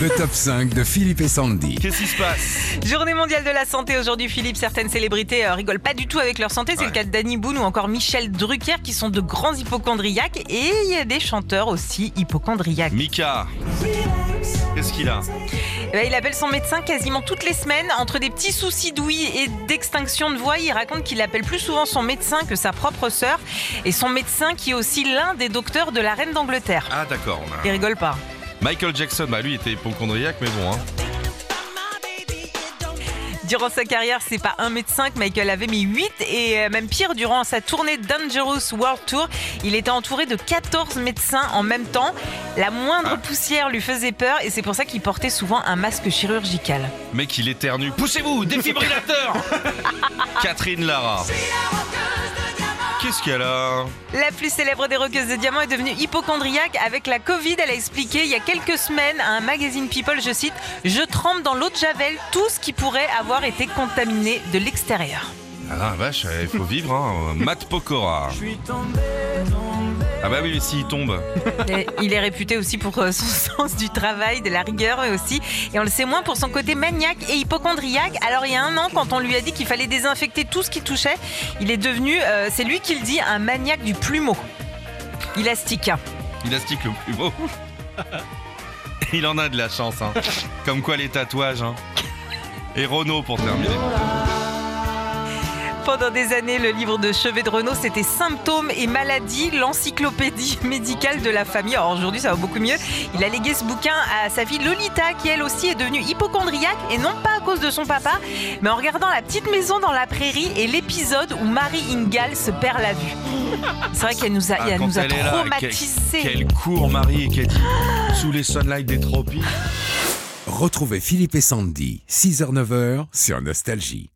Le top 5 de Philippe et Sandy. Qu'est-ce qui se passe? Journée mondiale de la santé aujourd'hui, Philippe. Certaines célébrités euh, rigolent pas du tout avec leur santé. C'est Ouais. le cas de Danny Boone ou encore Michel Drucker qui sont de grands hypochondriaques. Et il y a des chanteurs aussi hypochondriaques. Mika Qu'est-ce qu'il a? Eh ben, il appelle son médecin quasiment toutes les semaines. Entre des petits soucis d'ouïe et d'extinction de voix, il raconte qu'il appelle plus souvent son médecin que sa propre sœur. Et son médecin qui est aussi l'un des docteurs de la reine d'Angleterre. Ah d'accord, on a... Il rigole pas. Michael Jackson, bah lui était hypochondriaque, mais bon. Hein. Durant sa carrière, c'est pas un médecin que Michael avait, mais 8. Et euh, même pire, durant sa tournée Dangerous World Tour, il était entouré de 14 médecins en même temps. La moindre poussière lui faisait peur et c'est pour ça qu'il portait souvent un masque chirurgical. Mec, il éternue. Poussez-vous, défibrillateur Catherine Lara. Qu'est-ce qu'elle a La plus célèbre des rockeuses de diamants est devenue hypochondriaque avec la Covid. Elle a expliqué il y a quelques semaines à un magazine People, je cite, Je trempe dans l'eau de Javel tout ce qui pourrait avoir été contaminé de l'extérieur. Ah la vache, il faut vivre, hein. Matt Pokora. Ah bah oui, mais s'il tombe. Et Il est réputé aussi pour euh, son sens du travail, de la rigueur mais aussi, et on le sait moins pour son côté maniaque et hypochondriaque. Alors il y a un an, quand on lui a dit qu'il fallait désinfecter tout ce qui touchait, il est devenu, euh, c'est lui qui le dit, un maniaque du plumeau. Ilastique. Élastique le plus beau. Il en a de la chance, hein. Comme quoi les tatouages, hein. Et Renault pour terminer. Pendant des années, le livre de chevet de Renault, c'était Symptômes et maladies, l'encyclopédie médicale de la famille. Alors aujourd'hui, ça va beaucoup mieux. Il a légué ce bouquin à sa fille Lolita, qui elle aussi est devenue hypochondriaque, et non pas à cause de son papa, mais en regardant la petite maison dans la prairie et l'épisode où Marie Ingalls se perd la vue. C'est vrai qu'elle nous a, Ah, elle nous a elle traumatisés. Quelle cour Marie et qu'elle dit sous les sunlights des tropiques. Retrouvez Philippe et Sandy, 6h-9h sur Nostalgie.